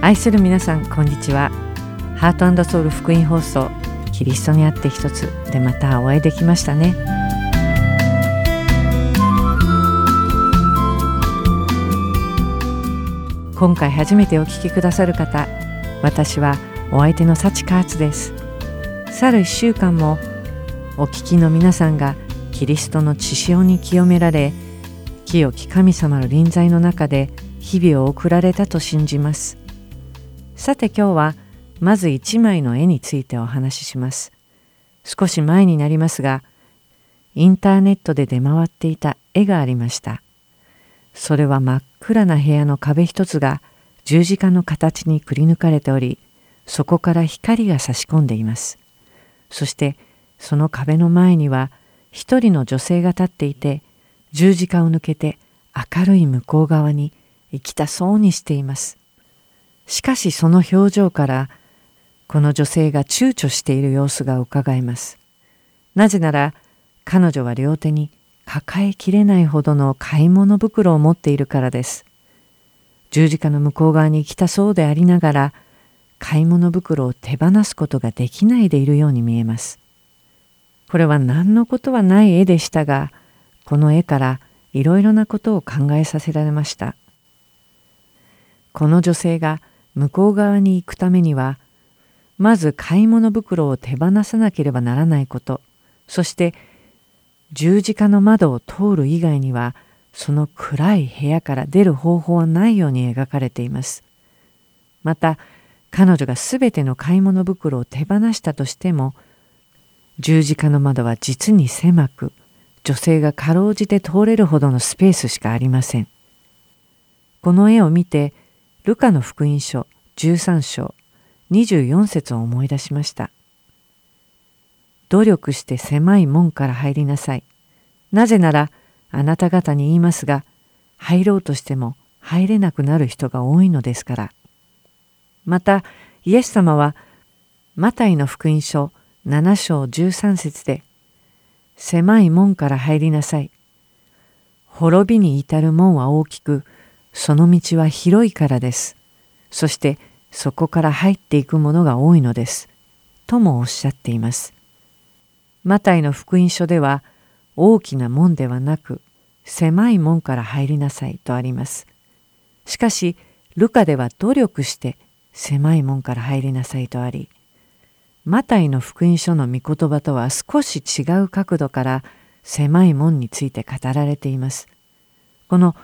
愛する皆さんこんにちは。ハートソウル福音放送キリストにあって一つでまたお会いできましたね。今回初めてお聞きくださる方私はお相手の幸カーツです。去る1週間もお聞きの皆さんがキリストの血潮に清められ清き神様の臨在の中で日々を送られたと信じます。さて今日はまず一枚の絵についてお話しします。少し前になりますがインターネットで出回っていた絵がありました。それは真っ暗な部屋の壁一つが十字架の形にくり抜かれておりそこから光が差し込んでいます。そしてその壁の前には一人の女性が立っていて十字架を抜けて明るい向こう側に行きたそうにしています。しかしその表情からこの女性が躊躇している様子がうかがえます。なぜなら彼女は両手に抱えきれないほどの買い物袋を持っているからです。十字架の向こう側に来たそうでありながら買い物袋を手放すことができないでいるように見えます。これは何のことはない絵でしたがこの絵からいろいろなことを考えさせられました。この女性が向こう側に行くためにはまず買い物袋を手放さなければならないことそして十字架の窓を通る以外にはその暗い部屋から出る方法はないように描かれています。また彼女がすべての買い物袋を手放したとしても十字架の窓は実に狭く女性がかろうじて通れるほどのスペースしかありません。この絵を見てルカの福音書13章24節を思い出しました。努力して狭い門から入りなさい。なぜならあなた方に言いますが入ろうとしても入れなくなる人が多いのですから。またイエス様はマタイの福音書7章13節で「狭い門から入りなさい」「滅びに至る門は大きくその道は広いからです」そしてそこから入っていくものが多いのですともおっしゃっています。マタイの福音書では大きな門ではなく狭い門から入りなさいとあります。しかしルカでは努力して狭い門から入りなさいとありマタイの福音書の御言葉とは少し違う角度から狭い門について語られています。この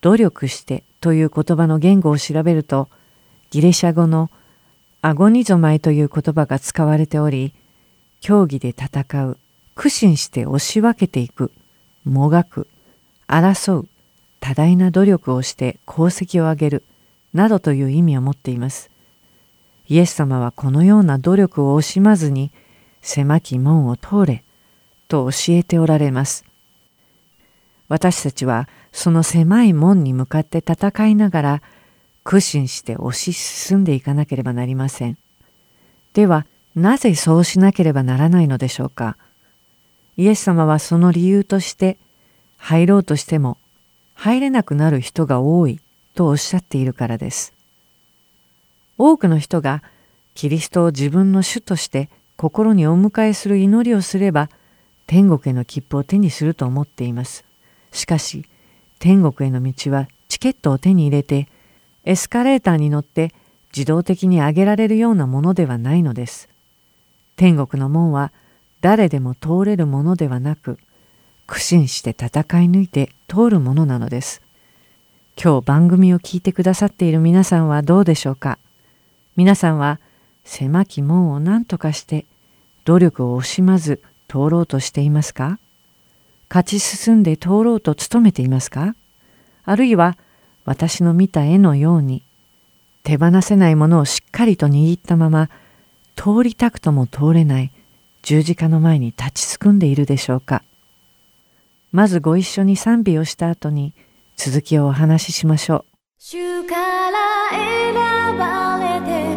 努力してという言葉の言語を調べるとギリシャ語のアゴニゾマイという言葉が使われており競技で戦う苦心して押し分けていくもがく争う多大な努力をして功績を上げるなどという意味を持っています。イエス様はこのような努力を惜しまずに狭き門を通れと教えておられます。私たちはその狭い門に向かって戦いながら苦心して推し進んでいかなければなりません。ではなぜそうしなければならないのでしょうか。イエス様はその理由として入ろうとしても入れなくなる人が多いとおっしゃっているからです。多くの人がキリストを自分の主として心にお迎えする祈りをすれば天国への切符を手にすると思っています。しかし天国への道はチケットを手に入れてエスカレーターに乗って自動的に上げられるようなものではないのです。天国の門は誰でも通れるものではなく苦心して戦い抜いて通るものなのです。今日番組を聞いてくださっている皆さんはどうでしょうか？皆さんは狭き門を何とかして努力を惜しまず通ろうとしていますか？勝ち進んで通ろうと努めていますか？あるいは私の見た絵のように手放せないものをしっかりと握ったまま通りたくとも通れない十字架の前に立ちすくんでいるでしょうか？まずご一緒に賛美をした後に続きをお話ししましょう。主から選ばれて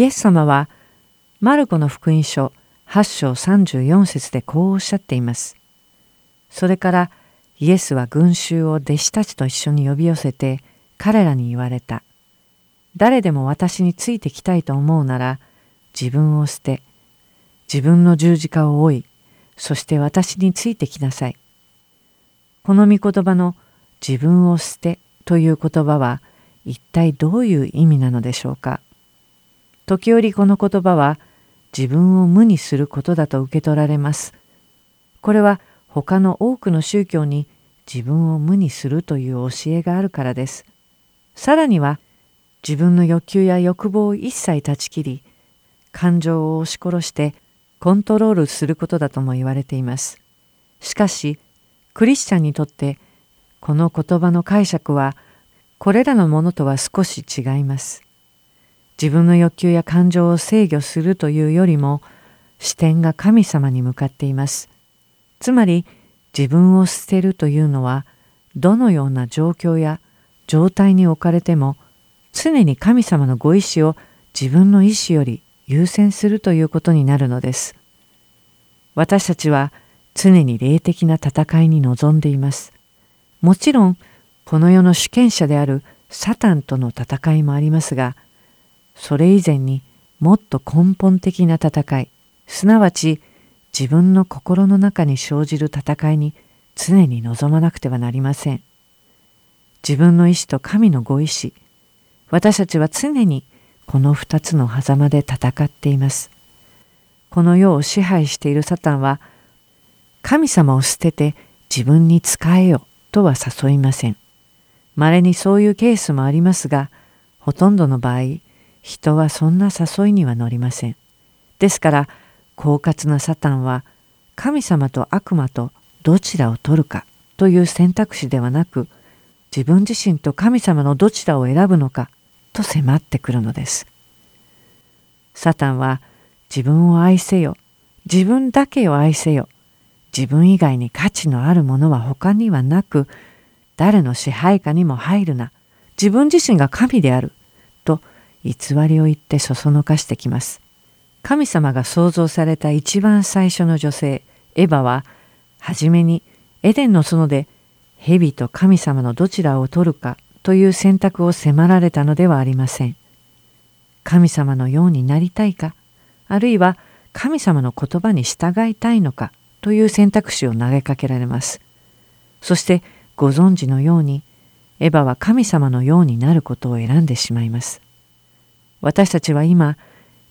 イエス様はマルコの福音書8章34節でこうおっしゃっています。それからイエスは群衆を弟子たちと一緒に呼び寄せて彼らに言われた。誰でも私についてきたいと思うなら自分を捨て自分の十字架を追いそして私についてきなさい。この御言葉の自分を捨てという言葉は一体どういう意味なのでしょうか？時折この言葉は自分を無にすることだと受け取られます。これは他の多くの宗教に自分を無にするという教えがあるからです。さらには自分の欲求や欲望を一切断ち切り感情を押し殺してコントロールすることだとも言われています。しかしクリスチャンにとってこの言葉の解釈はこれらのものとは少し違います。自分の欲求や感情を制御するというよりも視点が神様に向かっています。つまり自分を捨てるというのはどのような状況や状態に置かれても常に神様のご意志を自分の意志より優先するということになるのです。私たちは常に霊的な戦いに臨んでいます。もちろんこの世の主権者であるサタンとの戦いもありますがそれ以前にもっと根本的な戦いすなわち自分の心の中に生じる戦いに常に臨まなくてはなりません。自分の意志と神のご意志私たちは常にこの二つの狭間で戦っています。この世を支配しているサタンは神様を捨てて自分に仕えよとは誘いません。稀にそういうケースもありますがほとんどの場合人はそんな誘いには乗りません。ですから狡猾なサタンは神様と悪魔とどちらを取るかという選択肢ではなく自分自身と神様のどちらを選ぶのかと迫ってくるのです。サタンは自分を愛せよ自分だけを愛せよ自分以外に価値のあるものは他にはなく誰の支配下にも入るな自分自身が神である偽りを言ってそそのかしてきます。神様が創造された一番最初の女性エヴァは初めにエデンの園で蛇と神様のどちらを取るかという選択を迫られたのではありません。神様のようになりたいかあるいは神様の言葉に従いたいのかという選択肢を投げかけられます。そしてご存知のようにエヴァは神様のようになることを選んでしまいます。私たちは今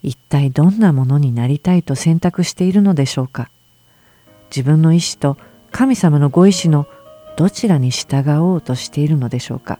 一体どんなものになりたいと選択しているのでしょうか？自分の意志と神様のご意志のどちらに従おうとしているのでしょうか？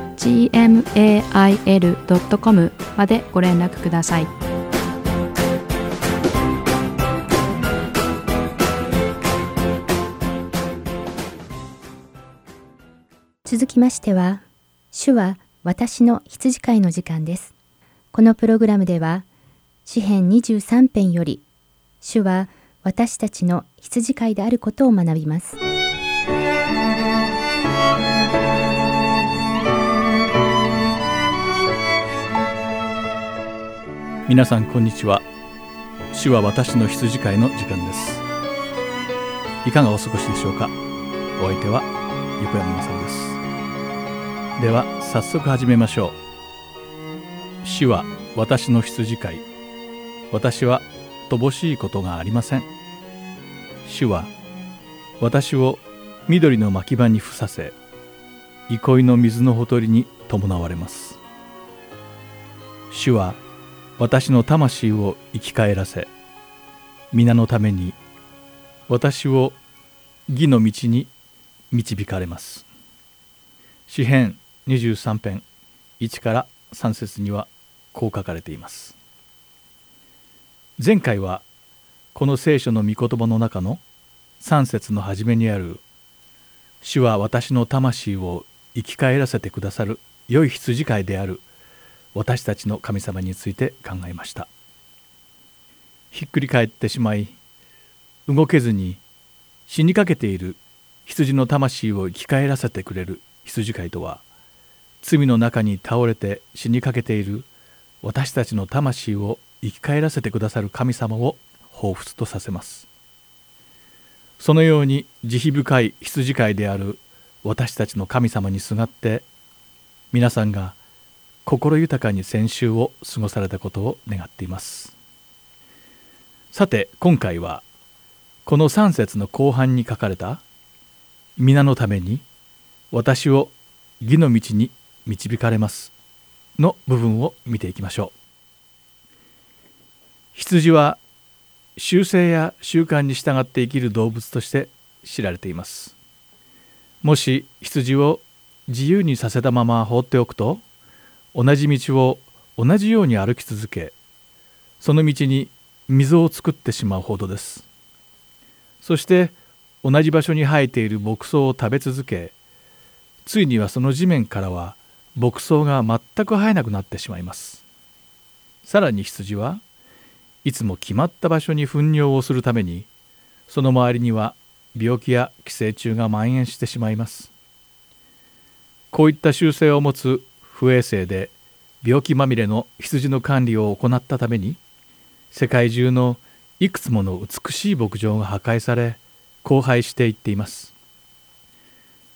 gmail.com までご連絡ください。続きましては、主は私の羊飼いの時間です。このプログラムでは、詩編十三編より、主は私たちの羊飼いであることを学びます。皆さんこんにちは。主は私の羊飼いの時間です。いかがお過ごしでしょうか？お相手は横山さんです。では早速始めましょう。主は私の羊飼い。私は乏しいことがありません。主は私を緑の牧場に伏させ憩いの水のほとりに伴われます。主は私の魂を生き返らせ。皆のために私を義の道に導かれます。詩編23編1から3節にはこう書かれています。前回はこの聖書の御言葉の中の3節の初めにある「主は私の魂を生き返らせてくださる良い羊飼いである」私たちの神様について考えました。ひっくり返ってしまい動けずに死にかけている羊の魂を生き返らせてくれる羊飼いとは罪の中に倒れて死にかけている私たちの魂を生き返らせてくださる神様を彷彿とさせます。そのように慈悲深い羊飼いである私たちの神様にすがって皆さんが心豊かに先週を過ごされたことを願っています。さて今回はこの3節の後半に書かれた「皆のために私を義の道に導かれます」の部分を見ていきましょう。羊は習性や習慣に従って生きる動物として知られています。もし羊を自由にさせたまま放っておくと同じ道を同じように歩き続けその道に溝を作ってしまうほどです。そして同じ場所に生えている牧草を食べ続けついにはその地面からは牧草が全く生えなくなってしまいます。さらに羊はいつも決まった場所に糞尿をするためにその周りには病気や寄生虫が蔓延してしまいます。こういった習性を持つ不衛生で病気まみれの羊の管理を行ったために世界中のいくつもの美しい牧場が破壊され荒廃していっています。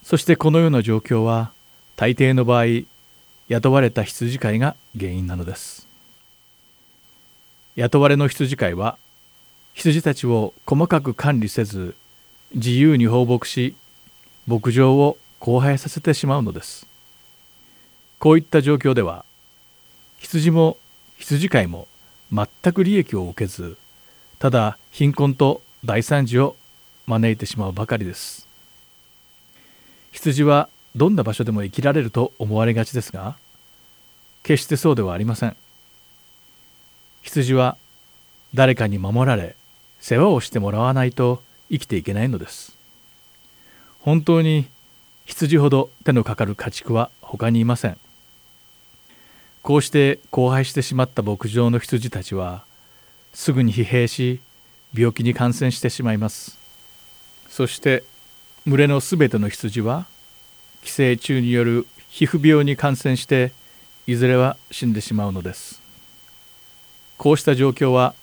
そしてこのような状況は大抵の場合雇われた羊飼いが原因なのです。雇われの羊飼いは羊たちを細かく管理せず自由に放牧し牧場を荒廃させてしまうのです。こういった状況では羊も羊飼いも全く利益を受けずただ貧困と大惨事を招いてしまうばかりです。羊はどんな場所でも生きられると思われがちですが決してそうではありません。羊は誰かに守られ世話をしてもらわないと生きていけないのです。本当に羊ほど手のかかる家畜は他にいません。こうして荒廃してしまった牧場の羊たちはすぐに疲弊し病気に感染してしまいます。そして群れのすべての羊は寄生虫による皮膚病に感染していずれは死んでしまうのです。こうした状況は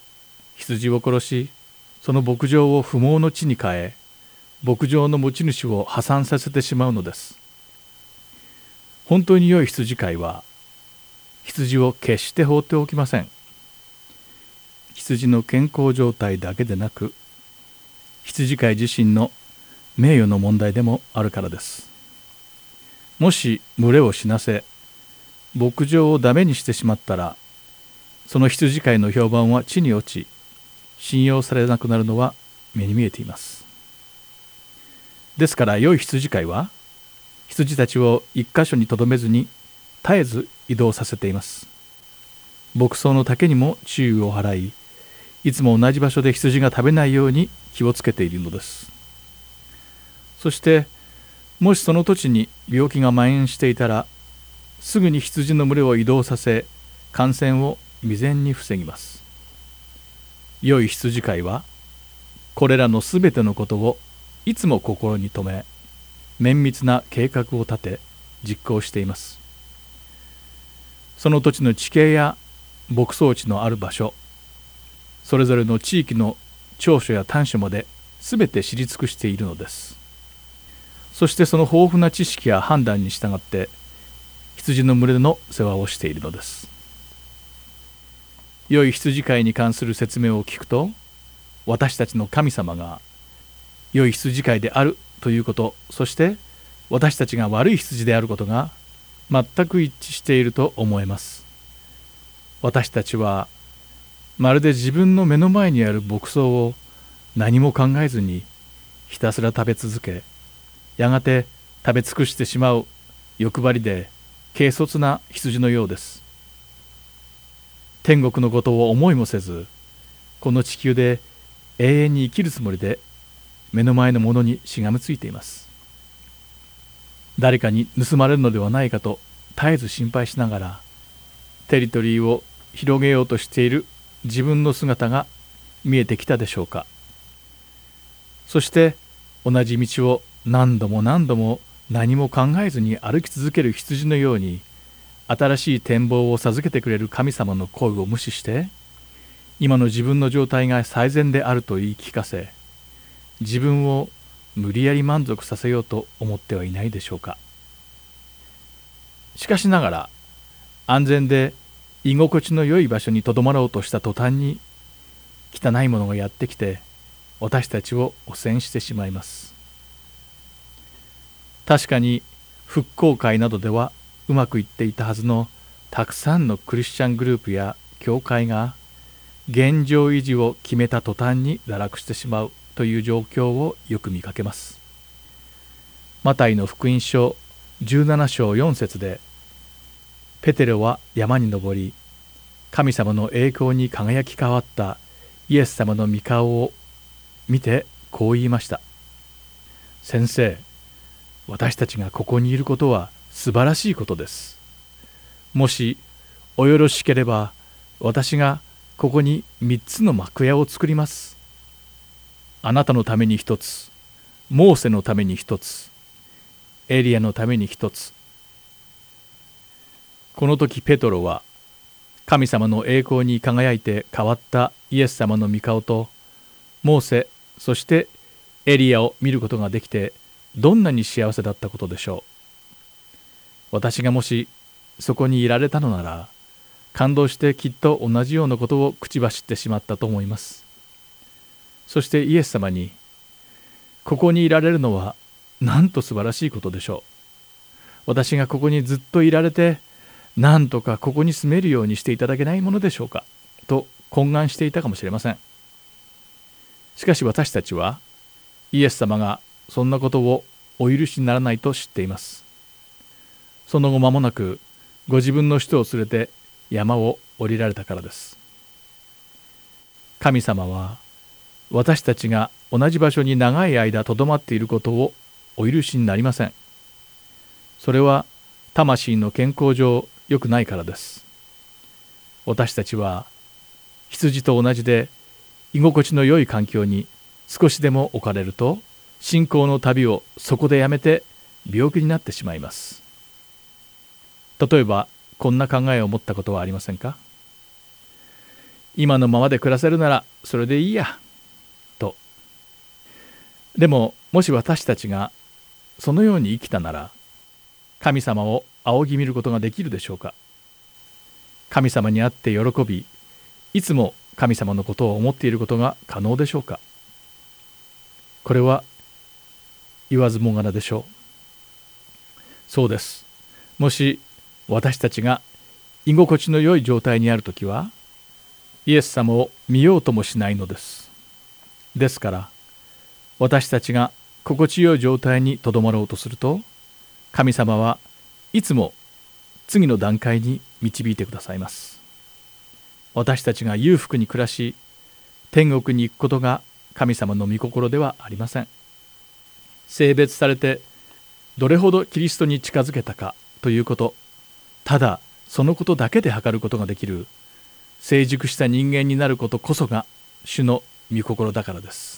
羊を殺しその牧場を不毛の地に変え牧場の持ち主を破産させてしまうのです。本当に良い羊飼いは羊を決して放っておきません。羊の健康状態だけでなく羊飼い自身の名誉の問題でもあるからです。もし群れを死なせ牧場をダメにしてしまったらその羊飼いの評判は地に落ち信用されなくなるのは目に見えています。ですから良い羊飼いは羊たちを一箇所にとどめずに絶えず移動させています。牧草の竹にも注意を払いいつも同じ場所で羊が食べないように気をつけているのです。そしてもしその土地に病気が蔓延していたらすぐに羊の群れを移動させ感染を未然に防ぎます。良い羊飼いはこれらのすべてのことをいつも心に留め綿密な計画を立て実行しています。その土地の地形や牧草地のある場所それぞれの地域の長所や短所まで全て知り尽くしているのです。そしてその豊富な知識や判断に従って羊の群れの世話をしているのです。良い羊飼いに関する説明を聞くと私たちの神様が良い羊飼いであるということそして私たちが悪い羊であることが全く一致していると思えます。私たちはまるで自分の目の前にある牧草を何も考えずにひたすら食べ続けやがて食べ尽くしてしまう欲張りで軽率な羊のようです。天国のことを思いもせずこの地球で永遠に生きるつもりで目の前のものにしがみついています。誰かに盗まれるのではないかと絶えず心配しながらテリトリーを広げようとしている自分の姿が見えてきたでしょうか。そして同じ道を何度も何度も何も考えずに歩き続ける羊のように新しい展望を授けてくれる神様の声を無視して今の自分の状態が最善であると言い聞かせ自分を無理やり満足させようと思ってはいないでしょうか。しかしながら安全で居心地の良い場所にとどまろうとした途端に汚いものがやってきて私たちを汚染してしまいます。確かに復興会などではうまくいっていたはずのたくさんのクリスチャングループや教会が現状維持を決めた途端に堕落してしまう。という状況をよく見かけます。マタイの福音書17章4節でペテロは山に登り神様の栄光に輝き変わったイエス様の御顔を見てこう言いました「先生私たちがここにいることは素晴らしいことです。もしおよろしければ私がここに3つの幕屋を作ります。あなたのために1つ。モーセのために1つ。エリアのために1つ。この時ペトロは神様の栄光に輝いて変わったイエス様の御顔とモーセそしてエリアを見ることができてどんなに幸せだったことでしょう。私がもしそこにいられたのなら感動してきっと同じようなことを口走ってしまったと思います。そしてイエス様にここにいられるのはなんと素晴らしいことでしょう。私がここにずっといられてなんとかここに住めるようにしていただけないものでしょうかと懇願していたかもしれません。しかし私たちはイエス様がそんなことをお許しにならないと知っています。その後間もなくご自分の人を連れて山を降りられたからです。神様は私たちが同じ場所に長い間とどまっていることをお許しになりません。それは魂の健康上良くないからです。私たちは羊と同じで居心地の良い環境に少しでも置かれると信仰の旅をそこでやめて病気になってしまいます。例えばこんな考えを持ったことはありませんか？今のままで暮らせるならそれでいいや。でももし私たちがそのように生きたなら神様を仰ぎ見ることができるでしょうか？神様に会って喜びいつも神様のことを思っていることが可能でしょうか？これは言わずもがなでしょう。そうです。もし私たちが居心地の良い状態にある時はイエス様を見ようともしないのです。ですから私たちが心地よい状態にとどまろうとすると神様はいつも次の段階に導いてくださいます。私たちが裕福に暮らし天国に行くことが神様の御心ではありません。性別されてどれほどキリストに近づけたかということただそのことだけで測ることができる成熟した人間になることこそが主の御心だからです。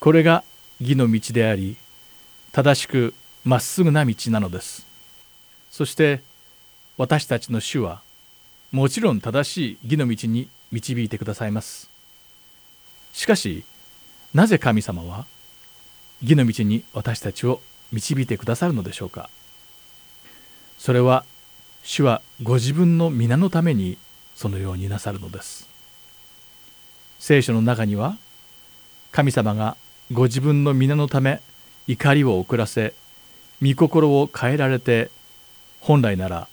これが義の道であり正しくまっすぐな道なのです。そして私たちの主はもちろん正しい義の道に導いてくださいます。しかしなぜ神様は義の道に私たちを導いてくださるのでしょうか。それは主はご自分の皆のためにそのようになさるのです。聖書の中には神様がご自分の皆のため怒りを遅らせ御心を変えられて本来なら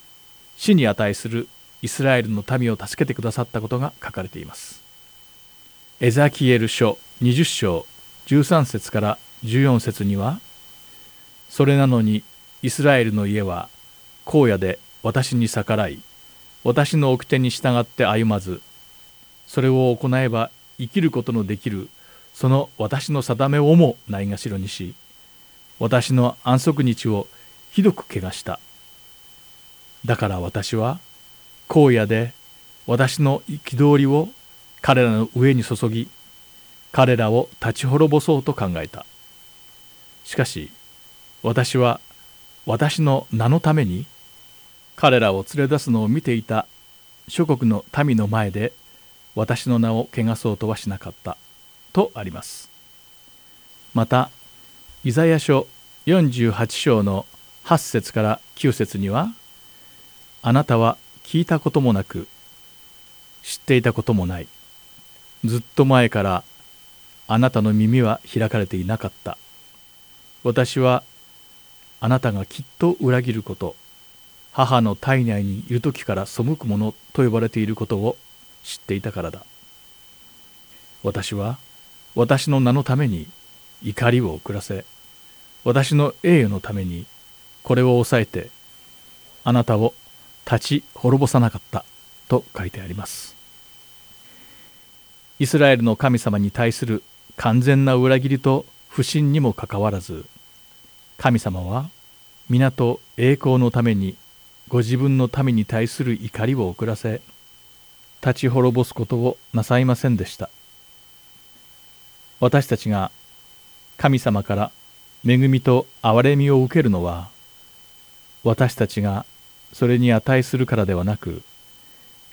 死に値するイスラエルの民を助けてくださったことが書かれています。エザキエル書20章13節から14節にはそれなのにイスラエルの家は荒野で私に逆らい私の掟に従って歩まずそれを行えば生きることのできるその私の定めをもないがしろにし私の安息日をひどく怪我した。だから私は荒野で私の憤りを彼らの上に注ぎ彼らを立ち滅ぼそうと考えた。しかし私は私の名のために彼らを連れ出すのを見ていた諸国の民の前で私の名を汚そうとはしなかった。とあります。またイザヤ書48章の8節から9節にはあなたは聞いたこともなく知っていたこともないずっと前からあなたの耳は開かれていなかった。私はあなたがきっと裏切ること母の体内にいる時から背くものと呼ばれていることを知っていたからだ。私は私の名のために怒りを遅らせ私の栄誉のためにこれを抑えてあなたを立ち滅ぼさなかったと書いてあります。イスラエルの神様に対する完全な裏切りと不信にもかかわらず神様は皆と栄光のためにご自分の民に対する怒りを遅らせ立ち滅ぼすことをなさいませんでした。私たちが神様から恵みと憐れみを受けるのは私たちがそれに値するからではなく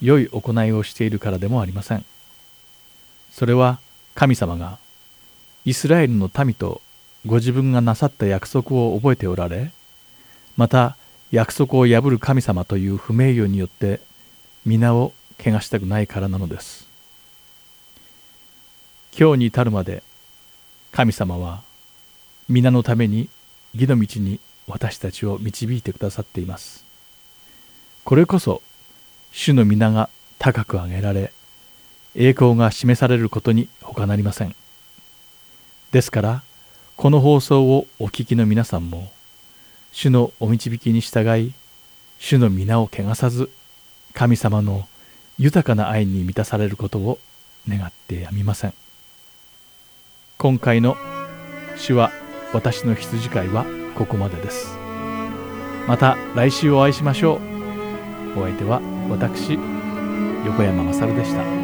良い行いをしているからでもありません。それは神様がイスラエルの民とご自分がなさった約束を覚えておられまた約束を破る神様という不名誉によって皆を汚したくないからなのです。今日に至るまで神様は皆のために義の道に私たちを導いてくださっています。これこそ主の皆が高く上げられ栄光が示されることに他なりません。ですからこの放送をお聞きの皆さんも主のお導きに従い主の皆を汚さず神様の豊かな愛に満たされることを願ってやみません。今回の「主は私の羊飼い」はここまでです。また来週お会いしましょう。お相手は私横山勝でした。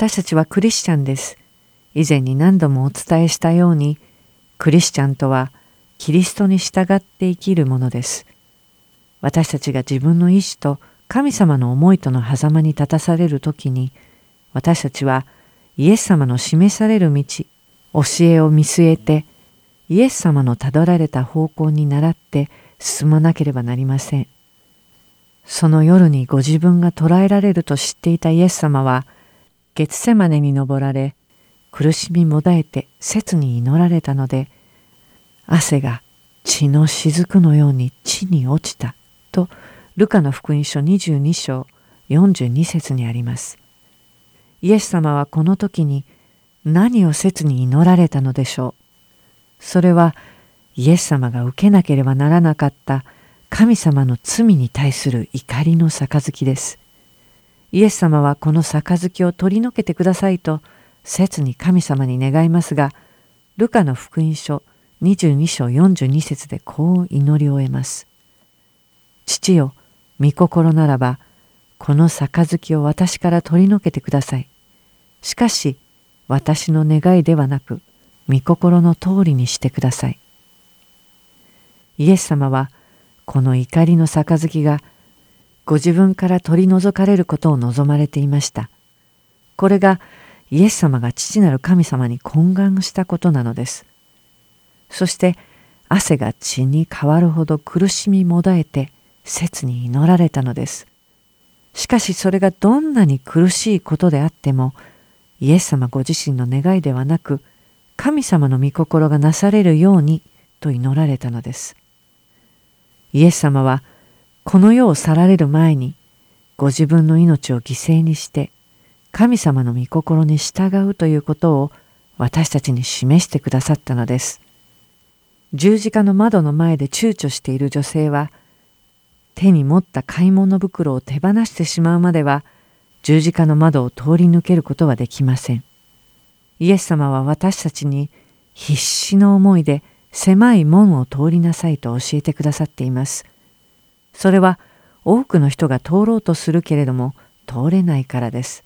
私たちはクリスチャンです。以前に何度もお伝えしたように、クリスチャンとはキリストに従って生きるものです。私たちが自分の意志と神様の思いとの狭間に立たされる時に、私たちはイエス様の示される道、教えを見据えて、イエス様のたどられた方向に倣って進まなければなりません。その夜にご自分が捕らえられると知っていたイエス様は、月瀬までに登られ苦しみもだえて切に祈られたので汗が血の雫のように地に落ちたとルカの福音書22章42節にあります。イエス様はこの時に何を切に祈られたのでしょう？それはイエス様が受けなければならなかった神様の罪に対する怒りの杯です。イエス様はこの杯を取り除けてくださいと切に神様に願いますがルカの福音書22章42節でこう祈り終えます。父よ御心ならばこの杯を私から取り除けてください。しかし私の願いではなく御心の通りにしてください。イエス様はこの怒りの杯がご自分から取り除かれることを望まれていました。これがイエス様が父なる神様に懇願したことなのです。そして汗が血に変わるほど苦しみもだえて切に祈られたのです。しかしそれがどんなに苦しいことであってもイエス様ご自身の願いではなく神様の御心がなされるようにと祈られたのです。イエス様はこの世を去られる前にご自分の命を犠牲にして神様の御心に従うということを私たちに示してくださったのです。十字架の窓の前で躊躇している女性は手に持った買い物袋を手放してしまうまでは十字架の窓を通り抜けることはできません。イエス様は私たちに必死の思いで狭い門を通りなさいと教えてくださっています。それは多くの人が通ろうとするけれども通れないからです。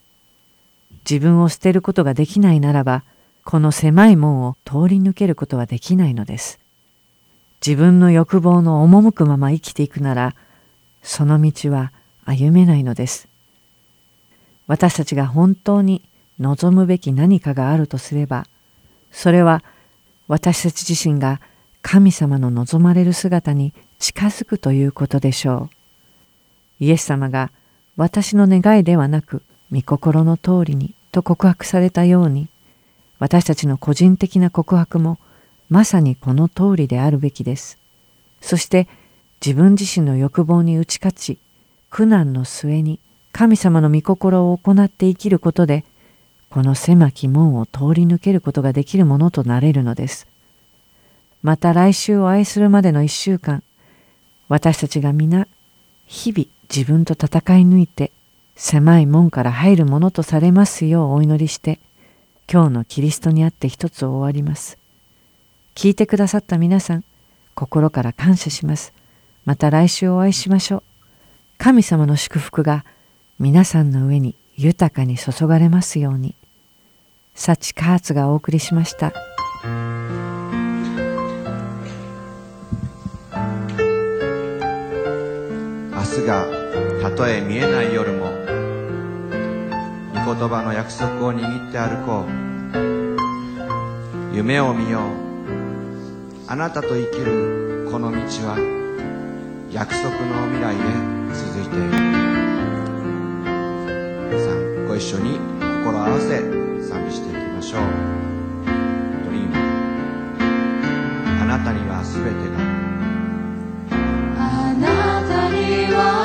自分を捨てることができないならばこの狭い門を通り抜けることはできないのです。自分の欲望の赴くまま生きていくなら、その道は歩めないのです。私たちが本当に望むべき何かがあるとすれば、それは私たち自身が神様の望まれる姿に近づくということでしょう。イエス様が私の願いではなく御心の通りにと告白されたように私たちの個人的な告白もまさにこの通りであるべきです。そして自分自身の欲望に打ち勝ち苦難の末に神様の御心を行って生きることでこの狭き門を通り抜けることができるものとなれるのです。また来週お会いするまでの一週間私たちが皆日々自分と戦い抜いて狭い門から入るものとされますようお祈りして今日のキリストにあって一つを終わります。聞いてくださった皆さん心から感謝します。また来週お会いしましょう。神様の祝福が皆さんの上に豊かに注がれますように。サチカーツがお送りしました。明日がたとえ見えない夜も御言葉の約束を握って歩こう。夢を見よう。あなたと生きるこの道は約束の未来へ続いている。さんご一緒に心合わせ賛美していきましょう。ドリーム。あなたには全てがあなたには